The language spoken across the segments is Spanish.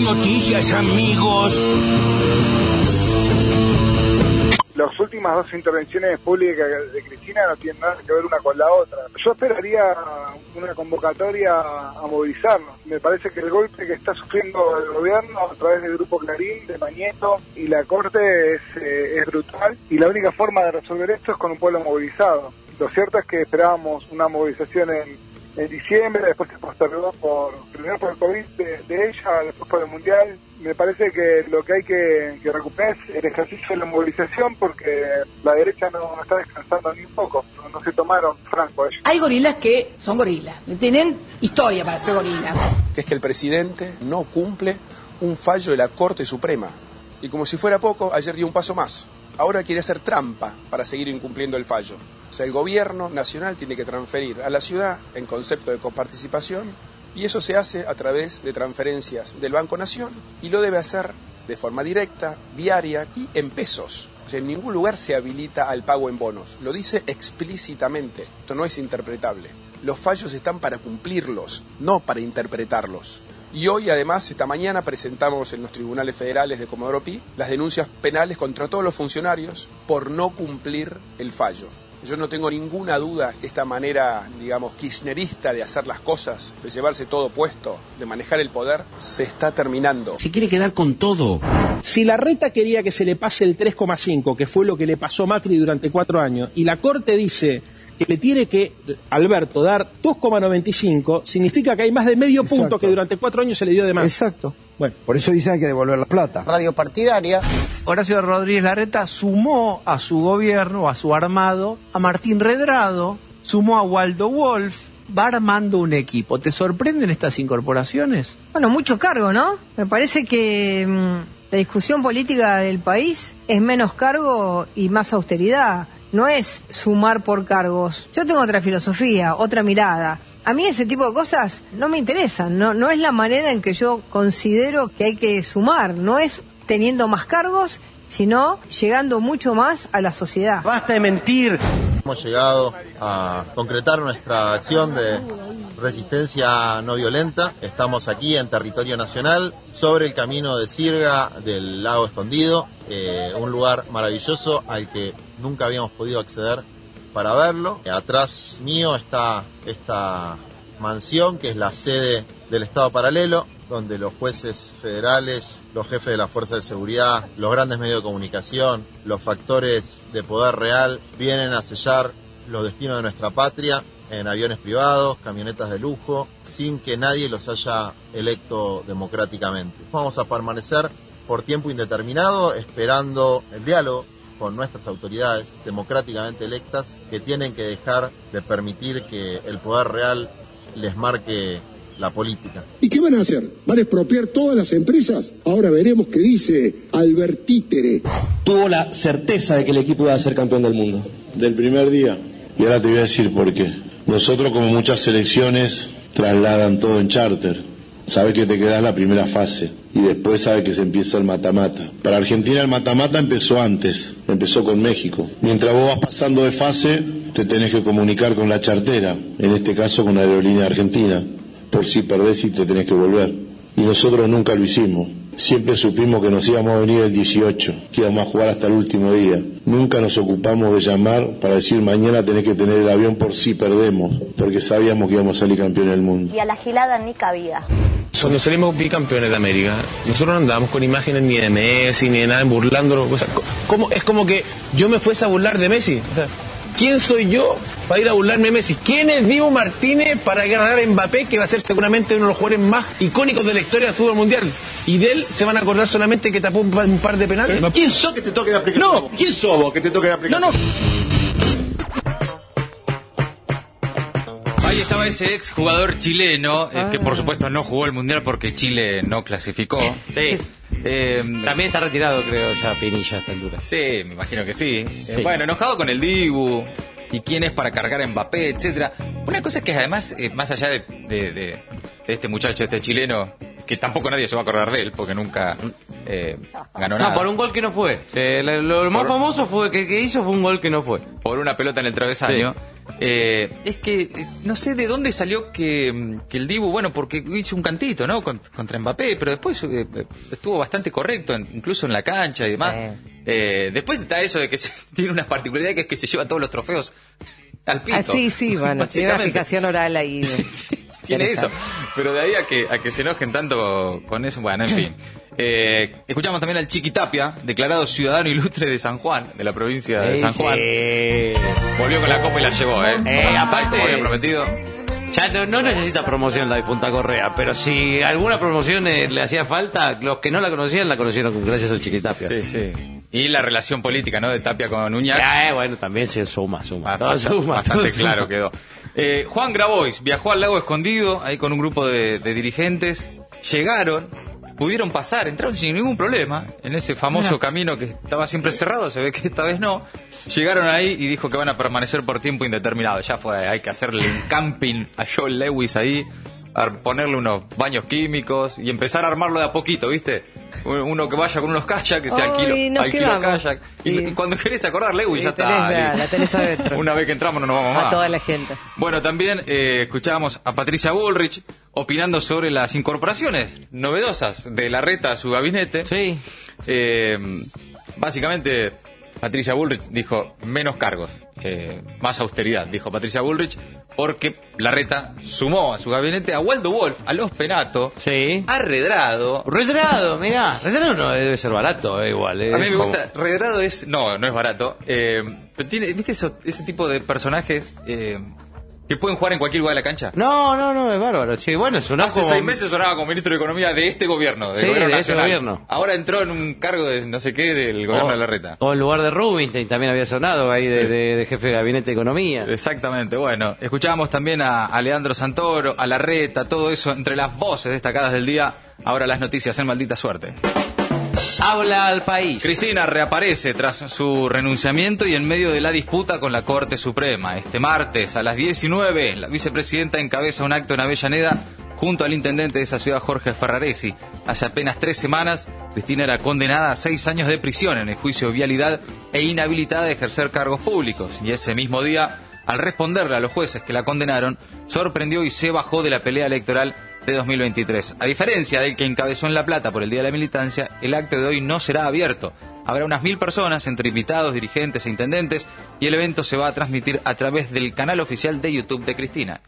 noticias, amigos. Las últimas dos intervenciones públicas de Cristina no tienen nada que ver una con la otra. Yo esperaría una convocatoria a movilizarnos. Me parece que el golpe que está sufriendo el gobierno a través del Grupo Clarín, de Mañeto y la Corte es, eh, es brutal y la única forma de resolver esto es con un pueblo movilizado. Lo cierto es que esperábamos una movilización en en diciembre, después se postergó por, primero por el COVID de, ella, después por el Mundial. Me parece que lo que hay que, recuperar es el ejercicio de la movilización porque la derecha no, está descansando ni un poco, no, se tomaron franco ellos. Hay gorilas que son gorilas, tienen historia para ser gorilas. Que es que el presidente no cumple un fallo de la Corte Suprema. Y como si fuera poco, ayer dio un paso más. Ahora quiere hacer trampa para seguir incumpliendo el fallo el gobierno nacional tiene que transferir a la ciudad en concepto de coparticipación y eso se hace a través de transferencias del Banco Nación y lo debe hacer de forma directa, diaria y en pesos. en ningún lugar se habilita al pago en bonos. Lo dice explícitamente. Esto no es interpretable. Los fallos están para cumplirlos, no para interpretarlos. Y hoy, además, esta mañana presentamos en los tribunales federales de Comodoro Pi las denuncias penales contra todos los funcionarios por no cumplir el fallo. Yo no tengo ninguna duda que esta manera, digamos, kirchnerista de hacer las cosas, de llevarse todo puesto, de manejar el poder, se está terminando. Se quiere quedar con todo. Si la reta quería que se le pase el 3,5, que fue lo que le pasó a Macri durante cuatro años, y la Corte dice que le tiene que, Alberto, dar 2,95, significa que hay más de medio punto que durante cuatro años se le dio de más. Exacto. Bueno, por eso dicen que hay que devolver la plata. Radio partidaria. Horacio Rodríguez Larreta sumó a su gobierno, a su armado, a Martín Redrado, sumó a Waldo Wolf, va armando un equipo. ¿Te sorprenden estas incorporaciones? Bueno, mucho cargo, ¿no? Me parece que mm, la discusión política del país es menos cargo y más austeridad no es sumar por cargos. Yo tengo otra filosofía, otra mirada. A mí ese tipo de cosas no me interesan, no, no es la manera en que yo considero que hay que sumar, no es teniendo más cargos, sino llegando mucho más a la sociedad. Basta de mentir. Hemos llegado a concretar nuestra acción de resistencia no violenta. Estamos aquí en territorio nacional, sobre el camino de Sirga del lago escondido, eh, un lugar maravilloso al que nunca habíamos podido acceder para verlo. Atrás mío está esta mansión que es la sede del Estado paralelo, donde los jueces federales, los jefes de la Fuerza de Seguridad, los grandes medios de comunicación, los factores de poder real vienen a sellar los destinos de nuestra patria en aviones privados, camionetas de lujo, sin que nadie los haya electo democráticamente. Vamos a permanecer por tiempo indeterminado esperando el diálogo con nuestras autoridades democráticamente electas que tienen que dejar de permitir que el poder real les marque la política. ¿Y qué van a hacer? ¿Van a expropiar todas las empresas? Ahora veremos qué dice Albert Títere. Tuvo la certeza de que el equipo iba a ser campeón del mundo. Del primer día. Y ahora te voy a decir por qué. Nosotros, como muchas selecciones, trasladan todo en charter. Sabes que te quedas la primera fase y después sabes que se empieza el mata-mata. Para Argentina el mata-mata empezó antes, empezó con México. Mientras vos vas pasando de fase, te tenés que comunicar con la chartera, en este caso con la aerolínea argentina por si perdés y te tenés que volver. Y nosotros nunca lo hicimos. Siempre supimos que nos íbamos a venir el 18, que íbamos a jugar hasta el último día. Nunca nos ocupamos de llamar para decir mañana tenés que tener el avión por si perdemos, porque sabíamos que íbamos a salir campeones del mundo. Y a la gilada ni cabida. Cuando salimos bicampeones de América, nosotros no andábamos con imágenes ni de Messi ni de nada burlándolo. O sea, es como que yo me fuese a burlar de Messi. O sea, ¿Quién soy yo para ir a burlarme de Messi? ¿Quién es Diego Martínez para ganar a Mbappé, que va a ser seguramente uno de los jugadores más icónicos de la historia del fútbol mundial? Y de él se van a acordar solamente que tapó un par de penales. ¿Quién sos que te toque de aplicar? No. ¿Quién sos vos que te toque de aplicar? No, no. Ahí estaba ese ex jugador chileno, eh, que por supuesto no jugó el mundial porque Chile no clasificó. Sí. Eh, También está retirado, creo, ya Pinilla a esta altura. Sí, me imagino que sí. Eh, bueno, enojado con el Dibu y quién es para cargar a Mbappé, etcétera. Una cosa es que además, eh, más allá de, este muchacho, este chileno, que tampoco nadie se va a acordar de él, porque nunca eh, ganó nada. No, por un gol que no fue. Eh, lo, lo más Por- famoso fue que, que hizo fue un gol que no fue. por una pelota en el travesaño. Eh, es que es- no sé de dónde salió que, que el Dibu, bueno, porque hizo un cantito, ¿no? Con- contra Mbappé, pero después eh, eh, estuvo bastante correcto, incluso en la cancha y demás. Eh, después está eso de que se- tiene una particularidad que es que se lleva todos los trofeos al pito. Ah, sí, sí, bueno, tiene una Básicamente. fijación oral ahí. Tiene eso. Pero de ahí a que, a que se enojen tanto con eso, bueno, en fin. Eh, escuchamos también al Chiqui Tapia, declarado ciudadano ilustre de San Juan, de la provincia de San. Juan. Volvió con la copa y la llevó, ¿eh? Eh, aparte- Como había prometido. Ya no, no necesita promoción la difunta Correa, pero si alguna promoción eh, le hacía falta, los que no la conocían la conocieron gracias al Chiquitapia. Sí, sí. Y la relación política, ¿no? De Tapia con Uñac. Eh, bueno, también se suma, suma. todo Bastante, suma, bastante todo claro suma. quedó. Eh, Juan Grabois viajó al lago escondido, ahí con un grupo de, de dirigentes. Llegaron, pudieron pasar, entraron sin ningún problema en ese famoso camino que estaba siempre cerrado, se ve que esta vez no. Llegaron ahí y dijo que van a permanecer por tiempo indeterminado. Ya fue, hay que hacerle un camping a Joel Lewis ahí, a ponerle unos baños químicos y empezar a armarlo de a poquito, ¿viste? Uno que vaya con unos kayak, que se alquilo, kayak. Y, Sí. y cuando querés acordar Lewis, Sí, ya tenés está. ya, la tenés adentro. Una vez que entramos no nos vamos más. A toda la gente. Bueno, también eh, escuchábamos a Patricia Bullrich opinando sobre las incorporaciones novedosas de la reta a su gabinete. Sí. Eh, básicamente, Patricia Bullrich dijo menos cargos, eh, más austeridad, dijo Patricia Bullrich, porque la reta sumó a su gabinete a Waldo Wolf, a Los Penato, Sí. a Redrado. Redrado, mirá. Redrado no debe ser barato, eh, igual. eh, A mí me como- gusta. Redrado es. No, no es barato. Pero tiene, ¿Viste eso- ese tipo de personajes que pueden jugar en cualquier lugar de la cancha? No, no, no, es bárbaro. Sí, bueno, una Hace seis meses sonaba como ministro de Economía de este gobierno, del Sí, gobierno de ese nacional. gobierno. Ahora entró en un cargo de no sé qué del gobierno de la reta. O en lugar de Rubinstein también había sonado ahí de, Sí. de- de jefe de gabinete de economía. Exactamente, bueno, escuchábamos también a, a Leandro Santoro, a la reta, todo eso entre las voces destacadas del día. Ahora las noticias en maldita suerte. Habla al país. Cristina reaparece tras su renunciamiento y en medio de la disputa con la Corte Suprema. Este martes a las 19, la vicepresidenta encabeza un acto en Avellaneda junto al intendente de esa ciudad, Jorge Ferraresi. Hace apenas tres semanas, Cristina era condenada a seis años de prisión en el juicio de vialidad e inhabilitada de ejercer cargos públicos. Y ese mismo día, al responderle a los jueces que la condenaron, sorprendió y se bajó de la pelea electoral de 2023. A diferencia del que encabezó en La Plata por el Día de la Militancia, el acto de hoy no será abierto. Habrá unas mil personas, entre invitados, dirigentes e intendentes, y el evento se va a transmitir a través del canal oficial de YouTube de Cristina.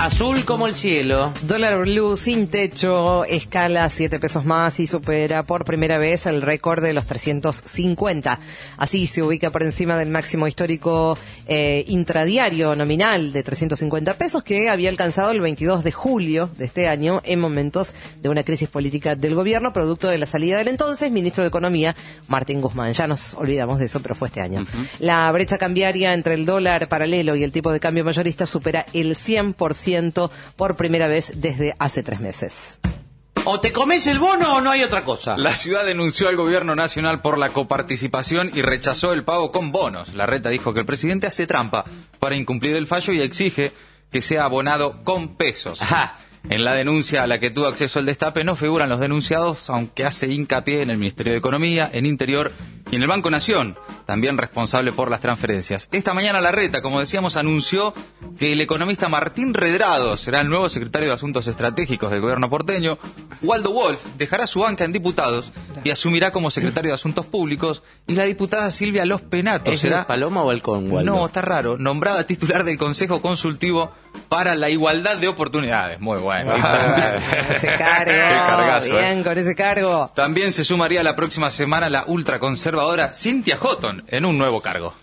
Azul como el cielo. Dólar blue sin techo, escala 7 pesos más y supera por primera vez el récord de los 350. Así se ubica por encima del máximo histórico eh, intradiario nominal de 350 pesos que había alcanzado el 22 de julio de este año en momentos de una crisis política del gobierno producto de la salida del entonces ministro de Economía, Martín Guzmán. Ya nos olvidamos de eso, pero fue este año. La brecha cambiaria entre el dólar paralelo y el tipo de cambio mayorista supera el 100% por primera vez desde hace tres meses. O te comes el bono o no hay otra cosa. La ciudad denunció al gobierno nacional por la coparticipación y rechazó el pago con bonos. La reta dijo que el presidente hace trampa para incumplir el fallo y exige que sea abonado con pesos. En la denuncia a la que tuvo acceso el destape no figuran los denunciados, aunque hace hincapié en el Ministerio de Economía, en Interior y en el Banco Nación, también responsable por las transferencias. Esta mañana la reta, como decíamos, anunció que el economista Martín Redrado será el nuevo secretario de Asuntos Estratégicos del gobierno porteño. Waldo Wolf dejará su banca en diputados y asumirá como secretario de Asuntos Públicos. Y la diputada Silvia Los Penatos ¿Es será el Paloma o el con Waldo? no, está raro. Nombrada titular del Consejo Consultivo para la Igualdad de Oportunidades. Muy bueno. Ese cargo, Qué cargazo, bien, con ese cargo. También se sumaría la próxima semana la ultraconservadora Cynthia Houghton en un nuevo cargo.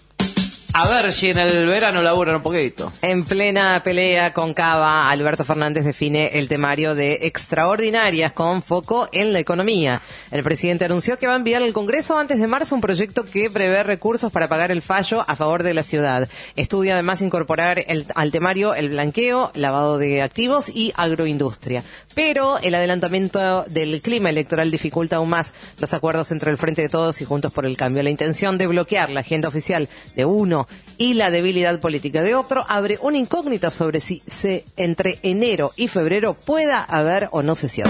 A ver si en el verano laburan un poquito. En plena pelea con Cava, Alberto Fernández define el temario de extraordinarias con foco en la economía. El presidente anunció que va a enviar al Congreso antes de marzo un proyecto que prevé recursos para pagar el fallo a favor de la ciudad. Estudia además incorporar el- al temario el blanqueo, lavado de activos y agroindustria. Pero el adelantamiento del clima electoral dificulta aún más los acuerdos entre el Frente de Todos y Juntos por el Cambio. La intención de bloquear la agenda oficial de uno uno y la debilidad política de otro, abre una incógnita sobre si se, entre enero y febrero pueda haber o no sesión.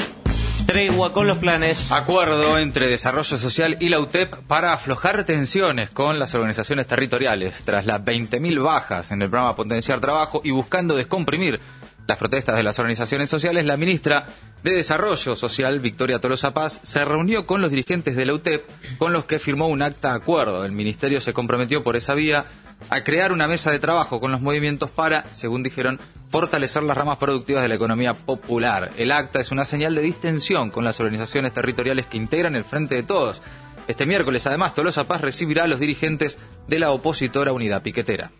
Tregua con los planes. Acuerdo entre Desarrollo Social y la UTEP para aflojar tensiones con las organizaciones territoriales. Tras las 20.000 bajas en el programa Potenciar Trabajo y buscando descomprimir las protestas de las organizaciones sociales, la ministra de Desarrollo Social, Victoria Tolosa Paz, se reunió con los dirigentes de la UTEP, con los que firmó un acta de acuerdo. El ministerio se comprometió por esa vía a crear una mesa de trabajo con los movimientos para, según dijeron, fortalecer las ramas productivas de la economía popular. El acta es una señal de distensión con las organizaciones territoriales que integran el Frente de Todos. Este miércoles, además, Tolosa Paz recibirá a los dirigentes de la opositora Unidad Piquetera.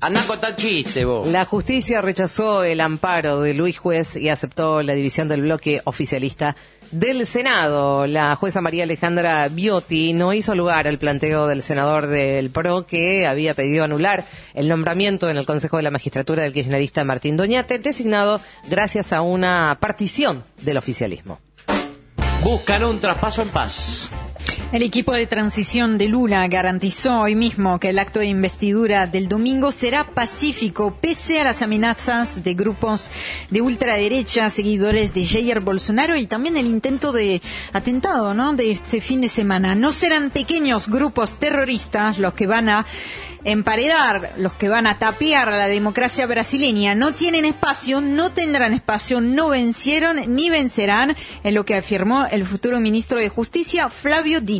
Anda con tal chiste, vos. La justicia rechazó el amparo de Luis Juez y aceptó la división del bloque oficialista del Senado. La jueza María Alejandra Biotti no hizo lugar al planteo del senador del PRO que había pedido anular el nombramiento en el Consejo de la Magistratura del kirchnerista Martín Doñate, designado gracias a una partición del oficialismo. Buscan un traspaso en paz. El equipo de transición de Lula garantizó hoy mismo que el acto de investidura del domingo será pacífico pese a las amenazas de grupos de ultraderecha, seguidores de Jair Bolsonaro y también el intento de atentado de este fin de semana. No serán pequeños grupos terroristas los que van a emparedar, los que van a tapiar a la democracia brasileña. No tienen espacio, no tendrán espacio, no vencieron ni vencerán, en lo que afirmó el futuro ministro de Justicia, Flavio Dino.